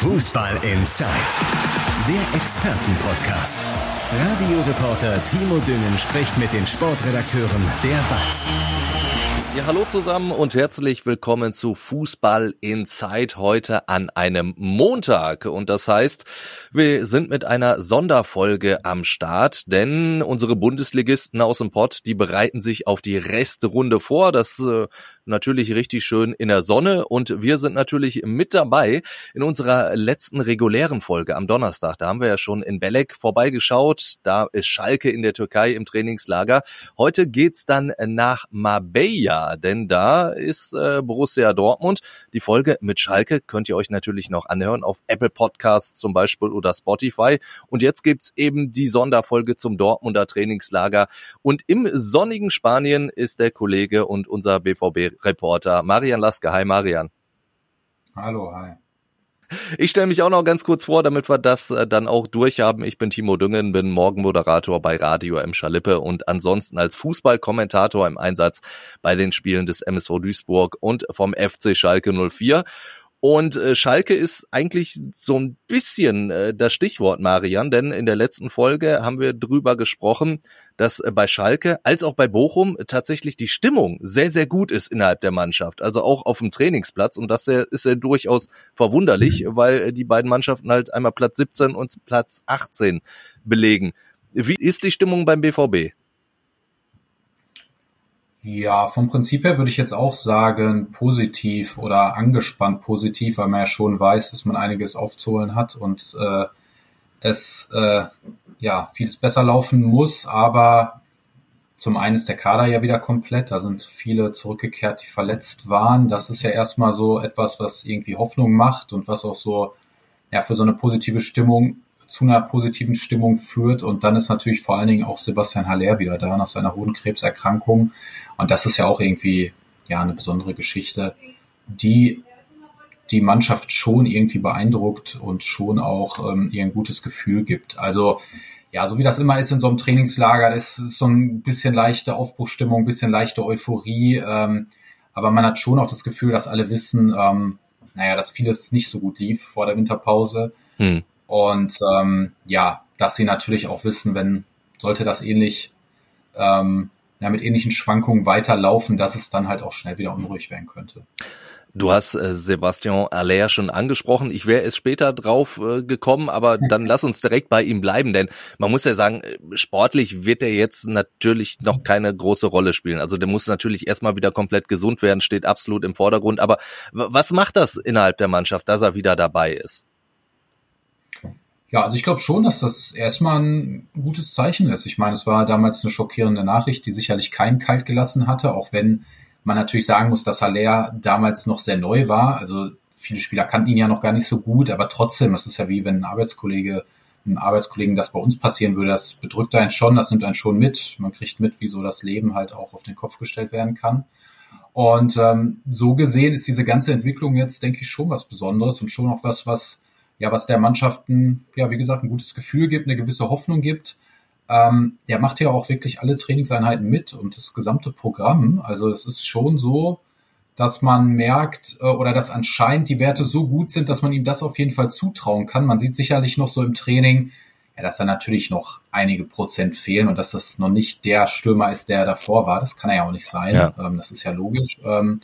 Fußball Inside, der Expertenpodcast. Radioreporter Timo Düngen spricht mit den Sportredakteuren der BATS. Ja, hallo zusammen und herzlich willkommen zu Fußball Inside heute an einem Montag. Und das heißt, wir sind mit einer Sonderfolge am Start, denn unsere Bundesligisten aus dem Pott, die bereiten sich auf die Restrunde vor. Das äh, natürlich richtig schön in der Sonne und wir sind natürlich mit dabei in unserer letzten regulären Folge am Donnerstag. Da haben wir ja schon in Belek vorbeigeschaut. Da ist Schalke in der Türkei im Trainingslager. Heute geht's dann nach Marbella, denn da ist äh, Borussia Dortmund. Die Folge mit Schalke könnt ihr euch natürlich noch anhören auf Apple Podcasts zum Beispiel oder Spotify. Und jetzt gibt's eben die Sonderfolge zum Dortmunder Trainingslager. Und im sonnigen Spanien ist der Kollege und unser BVB Reporter Marian Laske. Hi Marian. Hallo, hi. Ich stelle mich auch noch ganz kurz vor, damit wir das äh, dann auch durchhaben. Ich bin Timo Düngen, bin Morgenmoderator bei Radio M. Schalippe und ansonsten als Fußballkommentator im Einsatz bei den Spielen des MSV Duisburg und vom FC Schalke 04. Und äh, Schalke ist eigentlich so ein bisschen äh, das Stichwort, Marian, denn in der letzten Folge haben wir drüber gesprochen, dass äh, bei Schalke als auch bei Bochum tatsächlich die Stimmung sehr, sehr gut ist innerhalb der Mannschaft, also auch auf dem Trainingsplatz. Und das ist ja durchaus verwunderlich, weil äh, die beiden Mannschaften halt einmal Platz 17 und Platz 18 belegen. Wie ist die Stimmung beim BVB? Ja, vom Prinzip her würde ich jetzt auch sagen, positiv oder angespannt positiv, weil man ja schon weiß, dass man einiges aufzuholen hat und äh, es äh, ja vieles besser laufen muss, aber zum einen ist der Kader ja wieder komplett, da sind viele zurückgekehrt, die verletzt waren. Das ist ja erstmal so etwas, was irgendwie Hoffnung macht und was auch so ja für so eine positive Stimmung zu einer positiven Stimmung führt. Und dann ist natürlich vor allen Dingen auch Sebastian Haller wieder da nach seiner Hodenkrebserkrankung. Und das ist ja auch irgendwie ja eine besondere Geschichte, die die Mannschaft schon irgendwie beeindruckt und schon auch ähm, ihr ein gutes Gefühl gibt. Also ja, so wie das immer ist in so einem Trainingslager, das ist so ein bisschen leichte Aufbruchstimmung, ein bisschen leichte Euphorie. Ähm, aber man hat schon auch das Gefühl, dass alle wissen, ähm, naja, dass vieles nicht so gut lief vor der Winterpause. Hm. Und ähm, ja, dass sie natürlich auch wissen, wenn sollte das ähnlich ähm, ja, mit ähnlichen Schwankungen weiterlaufen, dass es dann halt auch schnell wieder unruhig werden könnte. Du hast äh, Sebastian Aller schon angesprochen. Ich wäre es später drauf äh, gekommen, aber dann lass uns direkt bei ihm bleiben, denn man muss ja sagen, äh, sportlich wird er jetzt natürlich noch keine große Rolle spielen. Also der muss natürlich erstmal wieder komplett gesund werden, steht absolut im Vordergrund. Aber was macht das innerhalb der Mannschaft, dass er wieder dabei ist? Ja, also ich glaube schon, dass das erstmal ein gutes Zeichen ist. Ich meine, es war damals eine schockierende Nachricht, die sicherlich keinen kalt gelassen hatte, auch wenn man natürlich sagen muss, dass Haller damals noch sehr neu war. Also viele Spieler kannten ihn ja noch gar nicht so gut, aber trotzdem, das ist ja wie wenn ein Arbeitskollege, ein Arbeitskollegen das bei uns passieren würde, das bedrückt einen schon, das nimmt einen schon mit. Man kriegt mit, wie so das Leben halt auch auf den Kopf gestellt werden kann. Und ähm, so gesehen ist diese ganze Entwicklung jetzt, denke ich, schon was Besonderes und schon auch was, was ja, was der Mannschaften, ja, wie gesagt, ein gutes Gefühl gibt, eine gewisse Hoffnung gibt. Ähm, der macht ja auch wirklich alle Trainingseinheiten mit und das gesamte Programm. Also es ist schon so, dass man merkt äh, oder dass anscheinend die Werte so gut sind, dass man ihm das auf jeden Fall zutrauen kann. Man sieht sicherlich noch so im Training, ja, dass da natürlich noch einige Prozent fehlen und dass das noch nicht der Stürmer ist, der davor war. Das kann er ja auch nicht sein. Ja. Ähm, das ist ja logisch. Ähm,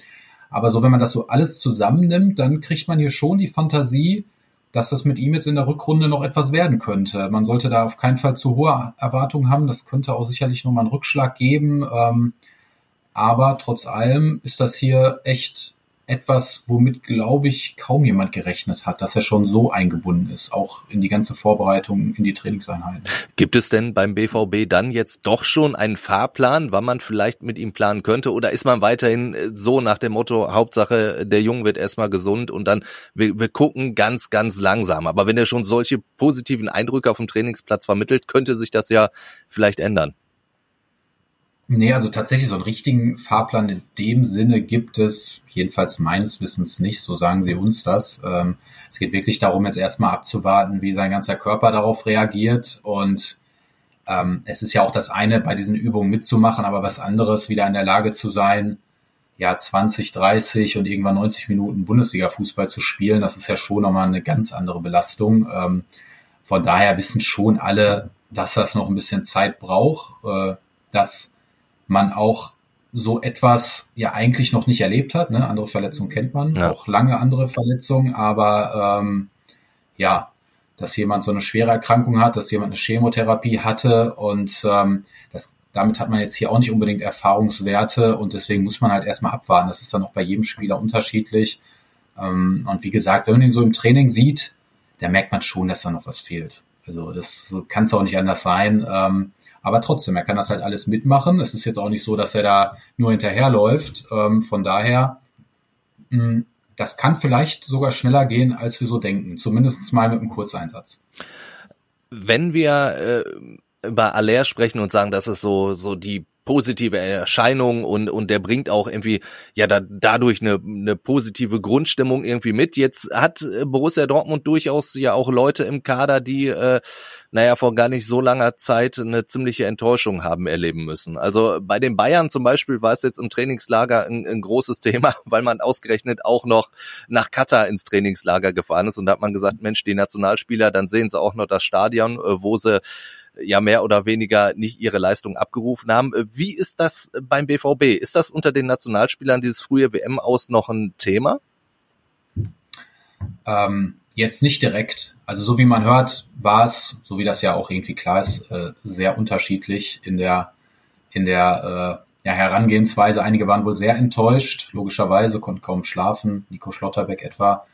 aber so, wenn man das so alles zusammennimmt, dann kriegt man hier schon die Fantasie, dass das mit ihm jetzt in der Rückrunde noch etwas werden könnte. Man sollte da auf keinen Fall zu hohe Erwartungen haben. Das könnte auch sicherlich nochmal einen Rückschlag geben. Ähm, aber trotz allem ist das hier echt etwas, womit, glaube ich, kaum jemand gerechnet hat, dass er schon so eingebunden ist, auch in die ganze Vorbereitung, in die Trainingseinheiten. Gibt es denn beim BVB dann jetzt doch schon einen Fahrplan, wann man vielleicht mit ihm planen könnte? Oder ist man weiterhin äh, so nach dem Motto, Hauptsache, der Junge wird erstmal gesund und dann, wir, wir gucken ganz, ganz langsam. Aber wenn er schon solche positiven Eindrücke auf dem Trainingsplatz vermittelt, könnte sich das ja vielleicht ändern. Nee, also tatsächlich so einen richtigen Fahrplan in dem Sinne gibt es jedenfalls meines Wissens nicht, so sagen sie uns das. Ähm, es geht wirklich darum, jetzt erstmal abzuwarten, wie sein ganzer Körper darauf reagiert. Und ähm, es ist ja auch das eine, bei diesen Übungen mitzumachen, aber was anderes, wieder in der Lage zu sein, ja 20, 30 und irgendwann 90 Minuten Bundesliga-Fußball zu spielen, das ist ja schon nochmal eine ganz andere Belastung. Ähm, von daher wissen schon alle, dass das noch ein bisschen Zeit braucht, äh, dass man auch so etwas ja eigentlich noch nicht erlebt hat. Ne? Andere Verletzungen kennt man, ja. auch lange andere Verletzungen, aber ähm, ja, dass jemand so eine schwere Erkrankung hat, dass jemand eine Chemotherapie hatte und ähm, das, damit hat man jetzt hier auch nicht unbedingt Erfahrungswerte und deswegen muss man halt erstmal abwarten. Das ist dann auch bei jedem Spieler unterschiedlich. Ähm, und wie gesagt, wenn man ihn so im Training sieht, da merkt man schon, dass da noch was fehlt. Also das kann es auch nicht anders sein. Ähm, aber trotzdem, er kann das halt alles mitmachen. Es ist jetzt auch nicht so, dass er da nur hinterherläuft. Ähm, von daher, mh, hm, das kann vielleicht sogar schneller gehen, als wir so denken. Zumindest mal mit einem Kurzeinsatz. Wenn wir äh, über Aller sprechen und sagen, dass es so, so die positive Erscheinung und und der bringt auch irgendwie ja da, dadurch eine, eine positive Grundstimmung irgendwie mit. Jetzt hat äh, Borussia Dortmund durchaus ja auch Leute im Kader, die äh, naja vor gar nicht so langer Zeit eine ziemliche Enttäuschung haben erleben müssen. Also bei den Bayern zum Beispiel war es jetzt im Trainingslager ein, ein großes Thema, weil man ausgerechnet auch noch nach Katar ins Trainingslager gefahren ist und da hat man gesagt, Mensch, die Nationalspieler, dann sehen sie auch noch das Stadion, äh, wo sie ja mehr oder weniger nicht ihre Leistung abgerufen haben. Äh, wie ist das beim BVB? Ist das unter den Nationalspielern dieses frühe WM aus noch ein Thema? Ähm, jetzt nicht direkt. Also so wie man hört, war es, so wie das ja auch irgendwie klar ist, äh, sehr unterschiedlich in der in der äh, ja, Herangehensweise. Einige waren wohl sehr enttäuscht, logischerweise, konnten kaum schlafen. Nico Schlotterbeck etwa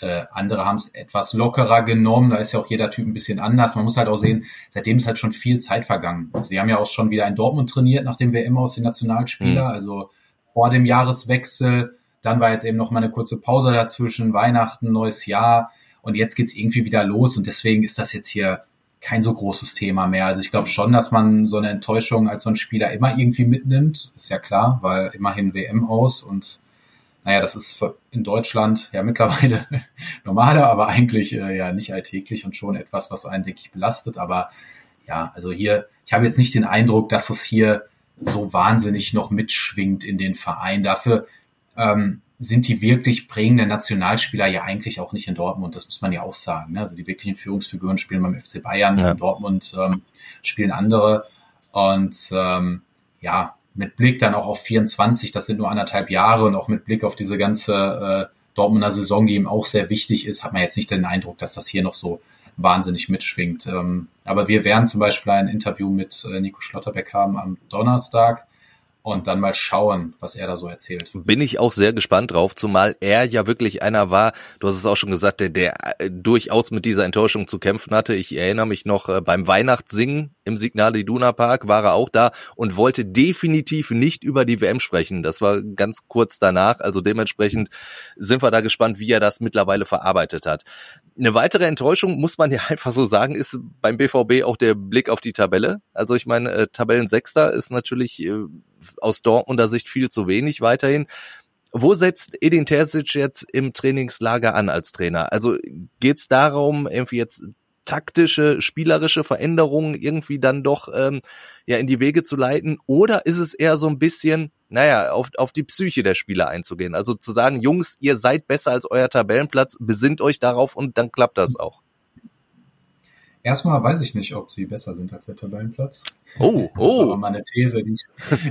äh, andere haben es etwas lockerer genommen. Da ist ja auch jeder Typ ein bisschen anders. Man muss halt auch sehen, seitdem ist halt schon viel Zeit vergangen. Also sie haben ja auch schon wieder in Dortmund trainiert nach dem WM aus den Nationalspieler. Mhm. Also vor dem Jahreswechsel. Dann war jetzt eben noch mal eine kurze Pause dazwischen, Weihnachten, neues Jahr. Und jetzt geht's irgendwie wieder los. Und deswegen ist das jetzt hier kein so großes Thema mehr. Also ich glaube schon, dass man so eine Enttäuschung als so ein Spieler immer irgendwie mitnimmt. Ist ja klar, weil immerhin WM aus und naja, das ist in Deutschland ja mittlerweile normaler, aber eigentlich äh, ja nicht alltäglich und schon etwas, was einen, denke ich, belastet. Aber ja, also hier, ich habe jetzt nicht den Eindruck, dass es hier so wahnsinnig noch mitschwingt in den Verein. Dafür ähm, sind die wirklich prägenden Nationalspieler ja eigentlich auch nicht in Dortmund. Das muss man ja auch sagen. Ne? Also die wirklichen Führungsfiguren spielen beim FC Bayern, ja. in Dortmund ähm, spielen andere. Und ähm, ja, mit Blick dann auch auf 24, das sind nur anderthalb Jahre und auch mit Blick auf diese ganze äh, Dortmunder Saison, die ihm auch sehr wichtig ist, hat man jetzt nicht den Eindruck, dass das hier noch so wahnsinnig mitschwingt. Ähm, aber wir werden zum Beispiel ein Interview mit äh, Nico Schlotterbeck haben am Donnerstag und dann mal schauen, was er da so erzählt. Bin ich auch sehr gespannt drauf, zumal er ja wirklich einer war, du hast es auch schon gesagt, der, der äh, durchaus mit dieser Enttäuschung zu kämpfen hatte. Ich erinnere mich noch äh, beim Weihnachtssingen im Signal Iduna Park war er auch da und wollte definitiv nicht über die WM sprechen. Das war ganz kurz danach, also dementsprechend sind wir da gespannt, wie er das mittlerweile verarbeitet hat. Eine weitere Enttäuschung, muss man ja einfach so sagen, ist beim BVB auch der Blick auf die Tabelle. Also ich meine, äh, Tabellensechster ist natürlich aus Dortmunder Sicht viel zu wenig weiterhin. Wo setzt Edin Terzic jetzt im Trainingslager an als Trainer? Also geht es darum, irgendwie jetzt taktische, spielerische Veränderungen irgendwie dann doch ähm, ja in die Wege zu leiten? Oder ist es eher so ein bisschen, naja, auf, auf die Psyche der Spieler einzugehen? Also zu sagen, Jungs, ihr seid besser als euer Tabellenplatz, besinnt euch darauf und dann klappt das auch. Erstmal weiß ich nicht, ob sie besser sind als der Tabellenplatz. Oh, oh. Das ist aber mal eine These, die,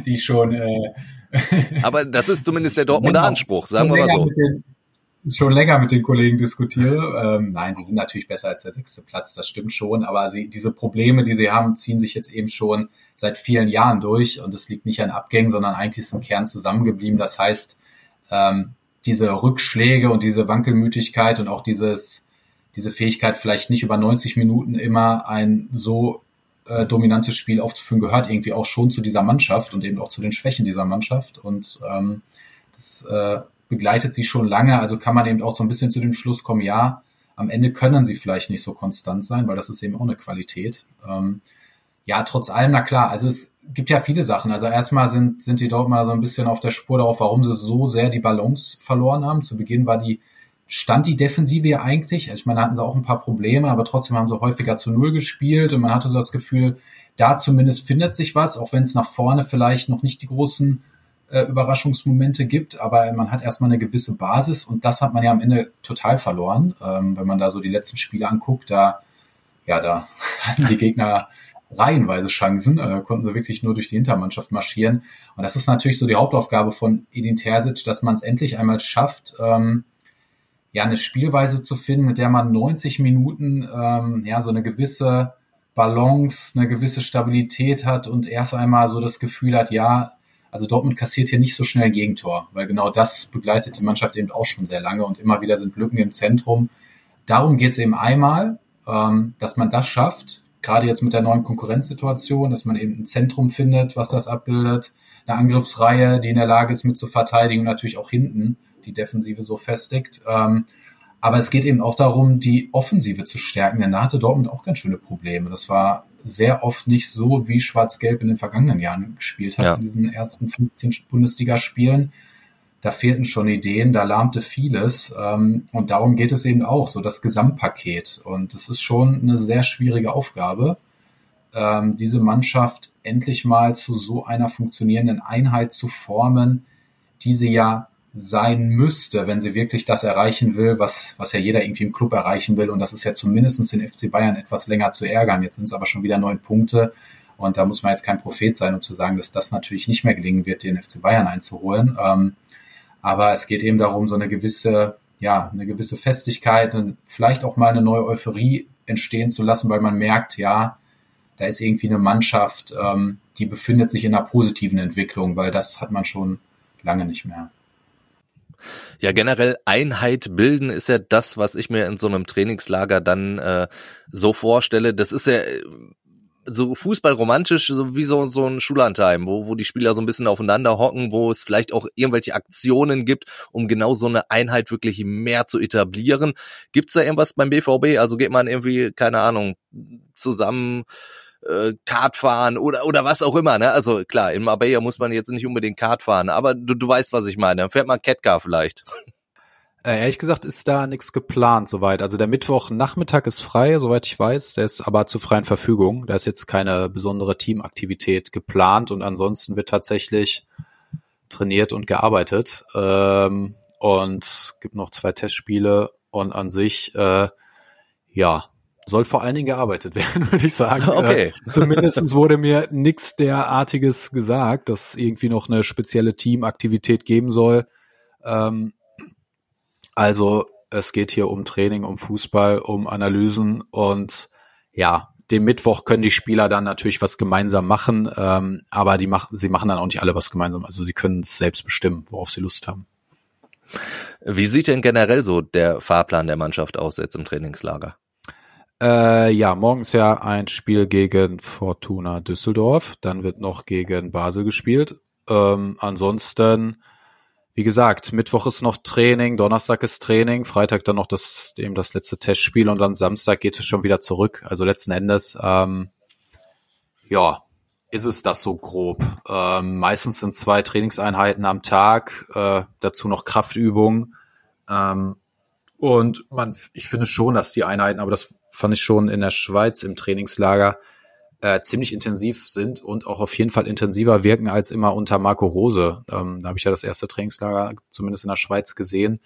die schon. Äh, aber das ist zumindest der Dortmunder Anspruch, sagen wir mal so. Den, schon länger mit den Kollegen diskutiere. Ähm, nein, sie sind natürlich besser als der sechste Platz, das stimmt schon. Aber sie, diese Probleme, die sie haben, ziehen sich jetzt eben schon seit vielen Jahren durch. Und es liegt nicht an Abgängen, sondern eigentlich ist im Kern zusammengeblieben. Das heißt, ähm, diese Rückschläge und diese Wankelmütigkeit und auch dieses diese Fähigkeit, vielleicht nicht über 90 Minuten immer ein so äh, dominantes Spiel aufzuführen, gehört irgendwie auch schon zu dieser Mannschaft und eben auch zu den Schwächen dieser Mannschaft. Und ähm, das äh, begleitet sie schon lange. Also kann man eben auch so ein bisschen zu dem Schluss kommen, ja, am Ende können sie vielleicht nicht so konstant sein, weil das ist eben auch eine Qualität. Ähm, ja, trotz allem, na klar, also es gibt ja viele Sachen. Also erstmal sind, sind die dort mal so ein bisschen auf der Spur darauf, warum sie so sehr die Balance verloren haben. Zu Beginn war die stand die Defensive ja eigentlich. Ich meine, da hatten sie auch ein paar Probleme, aber trotzdem haben sie häufiger zu Null gespielt und man hatte so das Gefühl, da zumindest findet sich was, auch wenn es nach vorne vielleicht noch nicht die großen äh, Überraschungsmomente gibt, aber man hat erstmal eine gewisse Basis und das hat man ja am Ende total verloren. Ähm, wenn man da so die letzten Spiele anguckt, da, ja, da hatten die Gegner reihenweise Chancen, äh, konnten sie wirklich nur durch die Hintermannschaft marschieren. Und das ist natürlich so die Hauptaufgabe von Edin Terzic, dass man es endlich einmal schafft, ähm, ja, eine Spielweise zu finden, mit der man 90 Minuten ähm, ja so eine gewisse Balance, eine gewisse Stabilität hat und erst einmal so das Gefühl hat, ja, also Dortmund kassiert hier nicht so schnell Gegentor, weil genau das begleitet die Mannschaft eben auch schon sehr lange und immer wieder sind Lücken im Zentrum. Darum geht es eben einmal, ähm, dass man das schafft, gerade jetzt mit der neuen Konkurrenzsituation, dass man eben ein Zentrum findet, was das abbildet, eine Angriffsreihe, die in der Lage ist, mit zu verteidigen, natürlich auch hinten die Defensive so festigt. Ähm, aber es geht eben auch darum, die Offensive zu stärken. Denn da hatte Dortmund auch ganz schöne Probleme. Das war sehr oft nicht so, wie Schwarz-Gelb in den vergangenen Jahren gespielt hat, ja. in diesen ersten 15 Bundesligaspielen. Da fehlten schon Ideen, da lahmte vieles. Ähm, und darum geht es eben auch, so das Gesamtpaket. Und es ist schon eine sehr schwierige Aufgabe, ähm, diese Mannschaft endlich mal zu so einer funktionierenden Einheit zu formen, die sie ja sein müsste, wenn sie wirklich das erreichen will, was, was ja jeder irgendwie im Club erreichen will. Und das ist ja zumindestens den FC Bayern etwas länger zu ärgern. Jetzt sind es aber schon wieder neun Punkte. Und da muss man jetzt kein Prophet sein, um zu sagen, dass das natürlich nicht mehr gelingen wird, den FC Bayern einzuholen. Ähm, aber es geht eben darum, so eine gewisse, ja, eine gewisse Festigkeit und vielleicht auch mal eine neue Euphorie entstehen zu lassen, weil man merkt, ja, da ist irgendwie eine Mannschaft, ähm, die befindet sich in einer positiven Entwicklung, weil das hat man schon lange nicht mehr. Ja, generell Einheit bilden ist ja das, was ich mir in so einem Trainingslager dann äh, so vorstelle. Das ist ja äh, so fußballromantisch, so wie so, so ein Schullandheim, wo, wo die Spieler so ein bisschen aufeinander hocken, wo es vielleicht auch irgendwelche Aktionen gibt, um genau so eine Einheit wirklich mehr zu etablieren. Gibt's da irgendwas beim BVB? Also geht man irgendwie, keine Ahnung, zusammen äh, Kart fahren oder oder was auch immer. Ne? Also klar, in Marbella muss man jetzt nicht unbedingt Kart fahren, aber du, du weißt, was ich meine. Dann fährt man Catcar vielleicht. Äh, ehrlich gesagt ist da nichts geplant soweit. Also der Mittwochnachmittag ist frei, soweit ich weiß. Der ist aber zur freien Verfügung. Da ist jetzt keine besondere Teamaktivität geplant und ansonsten wird tatsächlich trainiert und gearbeitet. Ähm, und gibt noch zwei Testspiele und an sich, äh, ja, soll vor allen Dingen gearbeitet werden, würde ich sagen. Okay. Äh, zumindest wurde mir nichts derartiges gesagt, dass irgendwie noch eine spezielle Teamaktivität geben soll. Ähm, also es geht hier um Training, um Fußball, um Analysen und ja, dem Mittwoch können die Spieler dann natürlich was gemeinsam machen, ähm, aber die machen, sie machen dann auch nicht alle was gemeinsam. Also sie können es selbst bestimmen, worauf sie Lust haben. Wie sieht denn generell so der Fahrplan der Mannschaft aus jetzt im Trainingslager? Äh, ja, morgens ja ein Spiel gegen Fortuna Düsseldorf. Dann wird noch gegen Basel gespielt. Ähm, ansonsten, wie gesagt, Mittwoch ist noch Training, Donnerstag ist Training, Freitag dann noch das, eben das letzte Testspiel und dann Samstag geht es schon wieder zurück. Also letzten Endes, ähm, ja, ist es das so grob. Ähm, meistens sind zwei Trainingseinheiten am Tag, äh, dazu noch Kraftübungen. Ähm, und man, ich finde schon, dass die Einheiten, aber das fand ich schon in der Schweiz im Trainingslager, äh, ziemlich intensiv sind und auch auf jeden Fall intensiver wirken als immer unter Marco Rose. Ähm, da habe ich ja das erste Trainingslager zumindest in der Schweiz gesehen.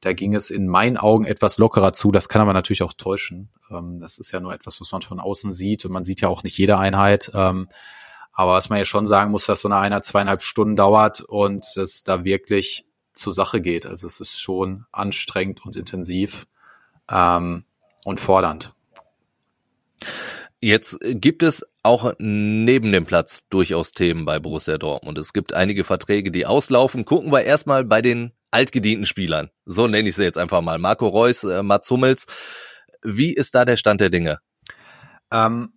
Da ging es in meinen Augen etwas lockerer zu. Das kann aber natürlich auch täuschen. Ähm, das ist ja nur etwas, was man von außen sieht und man sieht ja auch nicht jede Einheit. Ähm, aber was man ja schon sagen muss, dass so eine Einheit zweieinhalb Stunden dauert und es da wirklich zur Sache geht. Also es ist schon anstrengend und intensiv ähm, und fordernd. Jetzt gibt es auch neben dem Platz durchaus Themen bei Borussia Dortmund. Es gibt einige Verträge, die auslaufen. Gucken wir erstmal bei den altgedienten Spielern. So nenne ich sie jetzt einfach mal. Marco Reus, äh, Mats Hummels. Wie ist da der Stand der Dinge? Ähm,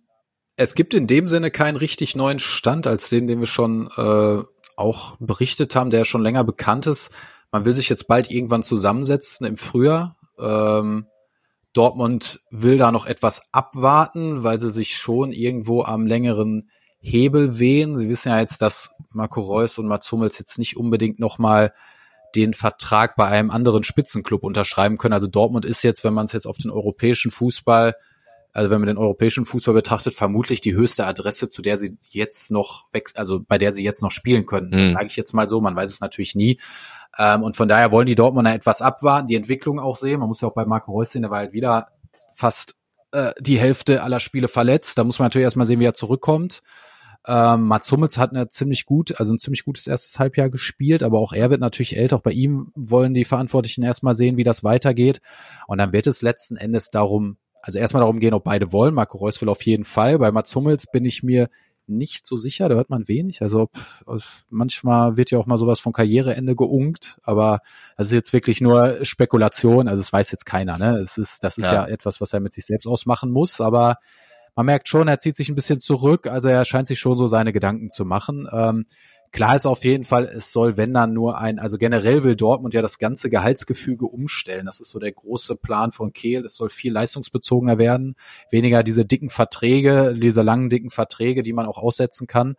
es gibt in dem Sinne keinen richtig neuen Stand als den, den wir schon äh, auch berichtet haben, der schon länger bekannt ist. Man will sich jetzt bald irgendwann zusammensetzen im Frühjahr. Ähm, Dortmund will da noch etwas abwarten, weil sie sich schon irgendwo am längeren Hebel wehen. Sie wissen ja jetzt, dass Marco Reus und Mats Hummels jetzt nicht unbedingt nochmal den Vertrag bei einem anderen Spitzenclub unterschreiben können. Also Dortmund ist jetzt, wenn man es jetzt auf den europäischen Fußball also wenn man den europäischen Fußball betrachtet, vermutlich die höchste Adresse, zu der sie jetzt noch, also bei der sie jetzt noch spielen können. Mhm. Das sage ich jetzt mal so, man weiß es natürlich nie. Ähm, und von daher wollen die Dortmunder etwas abwarten, die Entwicklung auch sehen. Man muss ja auch bei Marco Reus sehen, der war halt wieder fast äh, die Hälfte aller Spiele verletzt. Da muss man natürlich erstmal sehen, wie er zurückkommt. Ähm, Mats Hummels hat eine ziemlich gut, also ein ziemlich gutes erstes Halbjahr gespielt, aber auch er wird natürlich älter. Auch bei ihm wollen die Verantwortlichen erstmal sehen, wie das weitergeht. Und dann wird es letzten Endes darum, also erstmal darum gehen, ob beide wollen. Marco Reus will auf jeden Fall. Bei Mats Hummels bin ich mir nicht so sicher, da hört man wenig. Also manchmal wird ja auch mal sowas von Karriereende geunkt, aber das ist jetzt wirklich nur Spekulation. Also es weiß jetzt keiner. Ne? Es ist, das ist ja. ja etwas, was er mit sich selbst ausmachen muss. Aber man merkt schon, er zieht sich ein bisschen zurück. Also er scheint sich schon so seine Gedanken zu machen. Ähm, Klar ist auf jeden Fall, es soll, wenn dann nur ein, also generell will Dortmund ja das ganze Gehaltsgefüge umstellen. Das ist so der große Plan von Kehl. Es soll viel leistungsbezogener werden, weniger diese dicken Verträge, diese langen dicken Verträge, die man auch aussetzen kann.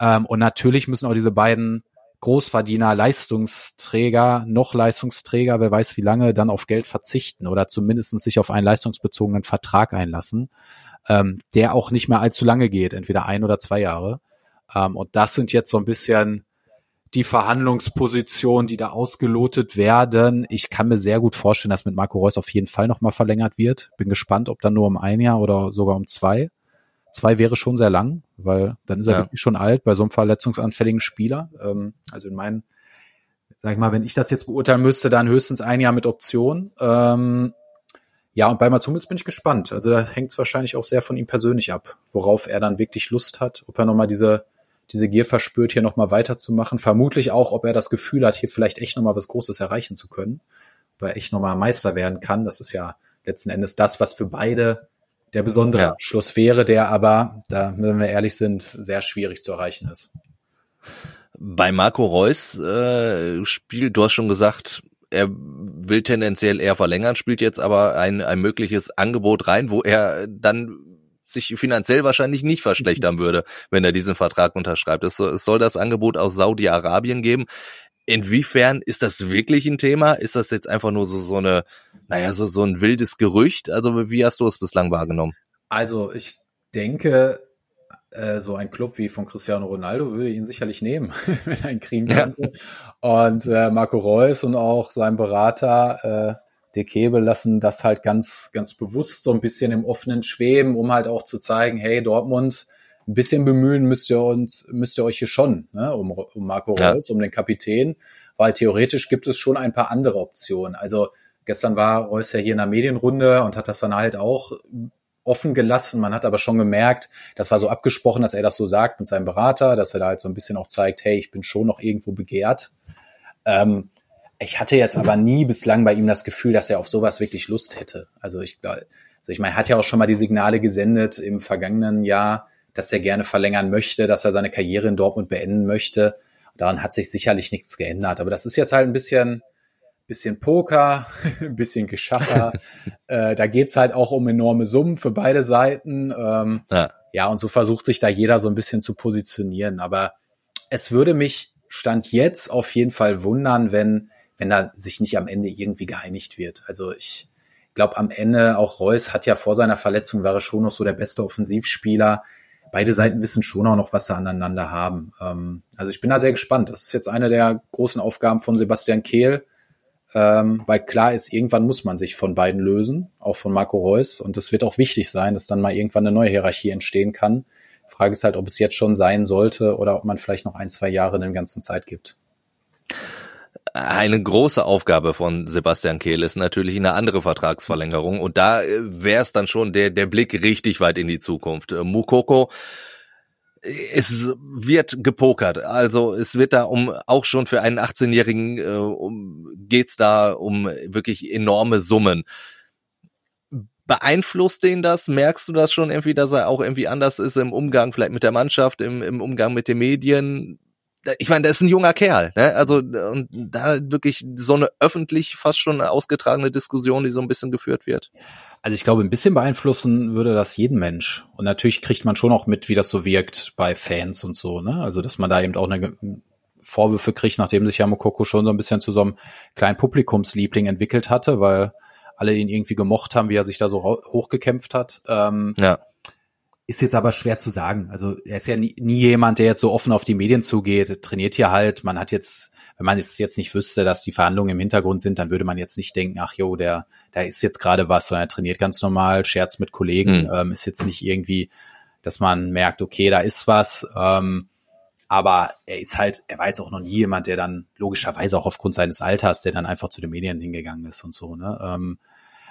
Ähm, und natürlich müssen auch diese beiden Großverdiener, Leistungsträger, noch Leistungsträger, wer weiß wie lange, dann auf Geld verzichten oder zumindest sich auf einen leistungsbezogenen Vertrag einlassen, ähm, der auch nicht mehr allzu lange geht, entweder ein oder zwei Jahre. Ähm, und das sind jetzt so ein bisschen die Verhandlungspositionen, die da ausgelotet werden. Ich kann mir sehr gut vorstellen, dass mit Marco Reus auf jeden Fall nochmal verlängert wird. Bin gespannt, ob dann nur um ein Jahr oder sogar um zwei. Zwei wäre schon sehr lang, weil dann ist er ja. wirklich schon alt bei so einem verletzungsanfälligen Spieler. Ähm, also in meinen, sag ich mal, wenn ich das jetzt beurteilen müsste, dann höchstens ein Jahr mit Option. Ähm, ja, und bei Mats Hummels bin ich gespannt. Also da hängt es wahrscheinlich auch sehr von ihm persönlich ab, worauf er dann wirklich Lust hat, ob er nochmal diese diese Gier verspürt, hier nochmal weiterzumachen. Vermutlich auch, ob er das Gefühl hat, hier vielleicht echt nochmal was Großes erreichen zu können. Ob er echt nochmal Meister werden kann. Das ist ja letzten Endes das, was für beide der besondere ja. Abschluss wäre, der aber, da, wenn wir ehrlich sind, sehr schwierig zu erreichen ist. Bei Marco Reus äh, spielt, du hast schon gesagt, er will tendenziell eher verlängern, spielt jetzt aber ein, ein mögliches Angebot rein, wo er dann sich finanziell wahrscheinlich nicht verschlechtern würde, wenn er diesen Vertrag unterschreibt. Es soll, es soll das Angebot aus Saudi-Arabien geben. Inwiefern ist das wirklich ein Thema? Ist das jetzt einfach nur so, so eine, naja, so, so ein wildes Gerücht? Also wie hast du es bislang wahrgenommen? Also ich denke, äh, so ein Club wie von Cristiano Ronaldo würde ihn sicherlich nehmen, wenn er ihn kriegen könnte. Ja. Und äh, Marco Reus und auch sein Berater De Kebe lassen das halt ganz, ganz bewusst so ein bisschen im offenen schweben, um halt auch zu zeigen, hey, Dortmund, ein bisschen bemühen müsst ihr uns, müsst ihr euch hier schon, ne, um, um Marco ja. Reus, um den Kapitän, weil theoretisch gibt es schon ein paar andere Optionen. Also gestern war Reus ja hier in der Medienrunde und hat das dann halt auch offen gelassen. Man hat aber schon gemerkt, das war so abgesprochen, dass er das so sagt mit seinem Berater, dass er da halt so ein bisschen auch zeigt, hey, ich bin schon noch irgendwo begehrt. Ähm, ich hatte jetzt aber nie bislang bei ihm das Gefühl, dass er auf sowas wirklich Lust hätte. Also ich glaube, also ich meine, er hat ja auch schon mal die Signale gesendet im vergangenen Jahr, dass er gerne verlängern möchte, dass er seine Karriere in Dortmund beenden möchte. Daran hat sich sicherlich nichts geändert. Aber das ist jetzt halt ein bisschen, bisschen Poker, ein bisschen Geschacher. äh, da geht's halt auch um enorme Summen für beide Seiten. Ähm, ja. ja, und so versucht sich da jeder so ein bisschen zu positionieren. Aber es würde mich Stand jetzt auf jeden Fall wundern, wenn wenn da sich nicht am Ende irgendwie geeinigt wird. Also ich glaube am Ende auch Reus hat ja vor seiner Verletzung war er schon noch so der beste Offensivspieler. Beide Seiten wissen schon auch noch, was sie aneinander haben. Ähm, also ich bin da sehr gespannt. Das ist jetzt eine der großen Aufgaben von Sebastian Kehl, ähm, weil klar ist, irgendwann muss man sich von beiden lösen, auch von Marco Reus. Und es wird auch wichtig sein, dass dann mal irgendwann eine neue Hierarchie entstehen kann. Frage ist halt, ob es jetzt schon sein sollte oder ob man vielleicht noch ein, zwei Jahre dem ganzen Zeit gibt. Eine große Aufgabe von Sebastian Kehl ist natürlich eine andere Vertragsverlängerung und da äh, wäre es dann schon der, der Blick richtig weit in die Zukunft. Äh, Mukoko, äh, es wird gepokert, also es wird da um auch schon für einen 18-Jährigen äh, um, geht's da um wirklich enorme Summen. Beeinflusst den das? Merkst du das schon irgendwie, dass er auch irgendwie anders ist im Umgang vielleicht mit der Mannschaft, im, im Umgang mit den Medien? Ich meine, der ist ein junger Kerl, ne? Also und da wirklich so eine öffentlich fast schon ausgetragene Diskussion, die so ein bisschen geführt wird. Also ich glaube, ein bisschen beeinflussen würde das jeden Mensch. Und natürlich kriegt man schon auch mit, wie das so wirkt bei Fans und so, ne? Also dass man da eben auch eine Vorwürfe kriegt, nachdem sich ja Mokoko schon so ein bisschen zu so einem kleinen Publikumsliebling entwickelt hatte, weil alle ihn irgendwie gemocht haben, wie er sich da so hochgekämpft hat. Ähm, ja. Ist jetzt aber schwer zu sagen. Also er ist ja nie, nie jemand, der jetzt so offen auf die Medien zugeht, trainiert hier halt. Man hat jetzt, wenn man es jetzt nicht wüsste, dass die Verhandlungen im Hintergrund sind, dann würde man jetzt nicht denken, ach jo, der, da ist jetzt gerade was, sondern er trainiert ganz normal, scherzt mit Kollegen, mhm. ähm, ist jetzt nicht irgendwie, dass man merkt, okay, da ist was. Ähm, aber er ist halt, er war jetzt auch noch nie jemand, der dann logischerweise auch aufgrund seines Alters, der dann einfach zu den Medien hingegangen ist und so. Ne? Ähm,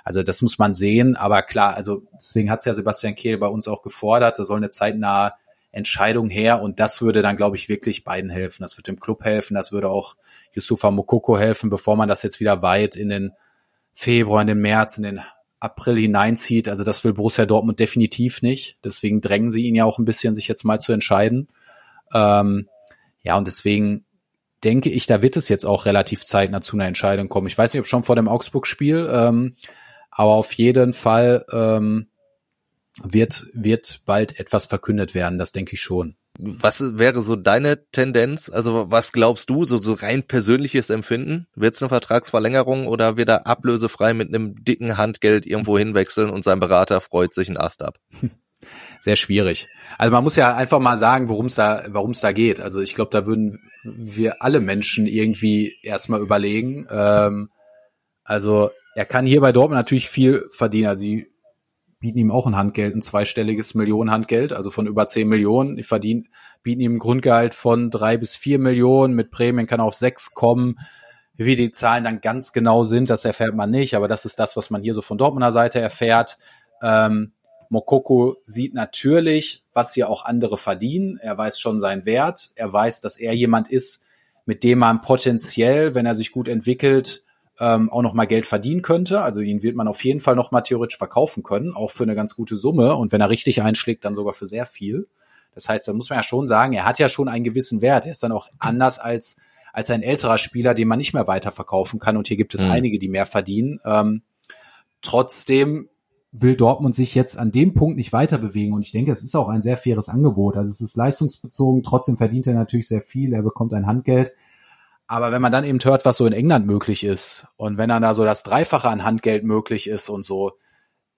also das muss man sehen, aber klar, also deswegen hat es ja Sebastian Kehl bei uns auch gefordert, da soll eine zeitnahe Entscheidung her und das würde dann, glaube ich, wirklich beiden helfen. Das würde dem Club helfen, das würde auch Yusufa Mokoko helfen, bevor man das jetzt wieder weit in den Februar, in den März, in den April hineinzieht. Also das will Borussia Dortmund definitiv nicht. Deswegen drängen sie ihn ja auch ein bisschen, sich jetzt mal zu entscheiden. Ähm, ja, und deswegen denke ich, da wird es jetzt auch relativ zeitnah zu einer Entscheidung kommen. Ich weiß nicht, ob schon vor dem Augsburg-Spiel, ähm, aber auf jeden Fall ähm, wird, wird bald etwas verkündet werden, das denke ich schon. Was wäre so deine Tendenz? Also was glaubst du, so, so rein persönliches Empfinden? Wird es eine Vertragsverlängerung oder wird er ablösefrei mit einem dicken Handgeld irgendwo hinwechseln und sein Berater freut sich einen Ast ab? sehr schwierig. Also man muss ja einfach mal sagen, worum es da, warum es da geht. Also ich glaube, da würden wir alle Menschen irgendwie erstmal überlegen. Ähm, also er kann hier bei Dortmund natürlich viel verdienen. Also sie bieten ihm auch ein Handgeld, ein zweistelliges Millionenhandgeld, also von über zehn Millionen. Die verdienen, bieten ihm ein Grundgehalt von drei bis vier Millionen. Mit Prämien kann er auf sechs kommen. Wie die Zahlen dann ganz genau sind, das erfährt man nicht, aber das ist das, was man hier so von Dortmunder Seite erfährt. Ähm, Mokoko sieht natürlich, was hier auch andere verdienen. Er weiß schon seinen Wert. Er weiß, dass er jemand ist, mit dem man potenziell, wenn er sich gut entwickelt, ähm, auch noch mal Geld verdienen könnte. Also ihn wird man auf jeden Fall noch mal theoretisch verkaufen können, auch für eine ganz gute Summe. Und wenn er richtig einschlägt, dann sogar für sehr viel. Das heißt, da muss man ja schon sagen, er hat ja schon einen gewissen Wert. Er ist dann auch anders als als ein älterer Spieler, den man nicht mehr weiter verkaufen kann. Und hier gibt es mhm. einige, die mehr verdienen. Ähm, trotzdem will Dortmund sich jetzt an dem Punkt nicht weiter bewegen. Und ich denke, es ist auch ein sehr faires Angebot. Also es ist leistungsbezogen, trotzdem verdient er natürlich sehr viel, er bekommt ein Handgeld. Aber wenn man dann eben hört, was so in England möglich ist und wenn dann da so das Dreifache an Handgeld möglich ist und so,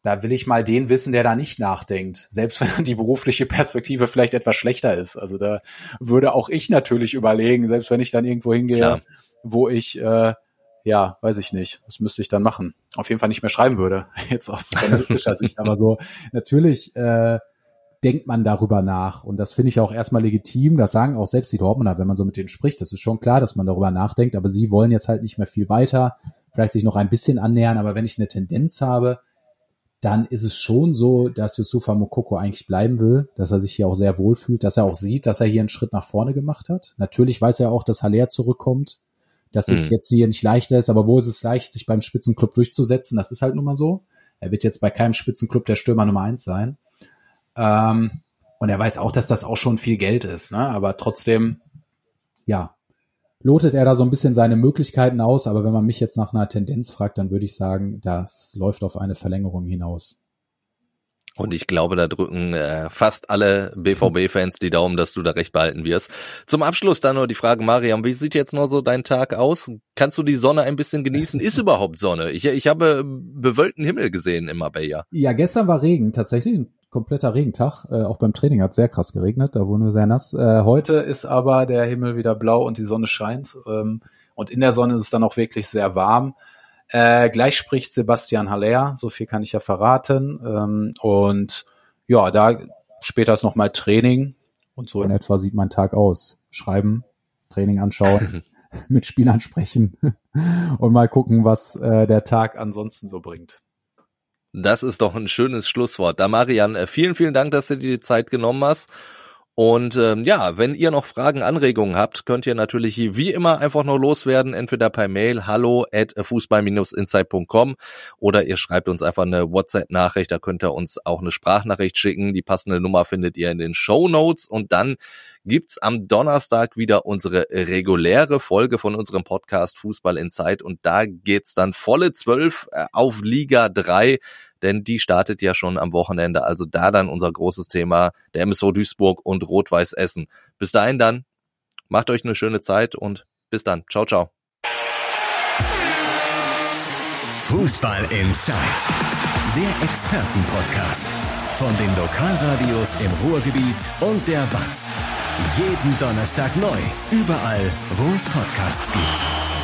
da will ich mal den wissen, der da nicht nachdenkt. Selbst wenn die berufliche Perspektive vielleicht etwas schlechter ist. Also da würde auch ich natürlich überlegen, selbst wenn ich dann irgendwo hingehe, Klar. wo ich äh, ja, weiß ich nicht. Was müsste ich dann machen? Auf jeden Fall nicht mehr schreiben würde, jetzt aus journalistischer Sicht. Aber so, natürlich äh, denkt man darüber nach. Und das finde ich auch erstmal legitim. Das sagen auch selbst die Dortmunder, wenn man so mit denen spricht. Das ist schon klar, dass man darüber nachdenkt. Aber sie wollen jetzt halt nicht mehr viel weiter. Vielleicht sich noch ein bisschen annähern. Aber wenn ich eine Tendenz habe, dann ist es schon so, dass Yusufa Mokoko eigentlich bleiben will, dass er sich hier auch sehr wohl fühlt, dass er auch sieht, dass er hier einen Schritt nach vorne gemacht hat. Natürlich weiß er auch, dass Haller zurückkommt dass mhm. es jetzt hier nicht leichter ist, aber wo ist es leicht, sich beim Spitzenclub durchzusetzen? Das ist halt nun mal so. Er wird jetzt bei keinem Spitzenclub der Stürmer Nummer eins sein. Ähm, und er weiß auch, dass das auch schon viel Geld ist, ne? aber trotzdem, ja, lotet er da so ein bisschen seine Möglichkeiten aus. Aber wenn man mich jetzt nach einer Tendenz fragt, dann würde ich sagen, das läuft auf eine Verlängerung hinaus. Und ich glaube, da drücken äh, fast alle BVB-Fans die Daumen, dass du da recht behalten wirst. Zum Abschluss dann nur die Frage, Mariam, wie sieht jetzt noch so dein Tag aus? Kannst du die Sonne ein bisschen genießen? Ist überhaupt Sonne? Ich, ich habe bewölkten Himmel gesehen im Marbella. Ja, gestern war Regen, tatsächlich ein kompletter Regentag. Äh, auch beim Training hat sehr krass geregnet, da wurden wir sehr nass. Äh, heute ist aber der Himmel wieder blau und die Sonne scheint. Ähm, und in der Sonne ist es dann auch wirklich sehr warm. Äh, gleich spricht Sebastian Haller, so viel kann ich ja verraten. Ähm, und ja, da später ist nochmal Training und so in etwa sieht mein Tag aus. Schreiben, Training anschauen, mit Spielern sprechen und mal gucken, was äh, der Tag ansonsten so bringt. Das ist doch ein schönes Schlusswort. Da Marian, äh, vielen, vielen Dank, dass du dir die Zeit genommen hast. Und ähm, ja, wenn ihr noch Fragen, Anregungen habt, könnt ihr natürlich wie immer einfach noch loswerden, entweder per Mail hallo at fußball-insight.com oder ihr schreibt uns einfach eine WhatsApp-Nachricht, da könnt ihr uns auch eine Sprachnachricht schicken. Die passende Nummer findet ihr in den Show Notes und dann gibt's am Donnerstag wieder unsere reguläre Folge von unserem Podcast Fußball Insight und da geht's dann volle zwölf äh, auf Liga 3 denn die startet ja schon am Wochenende. Also da dann unser großes Thema, der MSV Duisburg und Rot-Weiß Essen. Bis dahin dann, macht euch eine schöne Zeit und bis dann. Ciao, ciao. Fußball Inside, der Expertenpodcast von den Lokalradios im Ruhrgebiet und der Watz. Jeden Donnerstag neu, überall, wo es Podcasts gibt.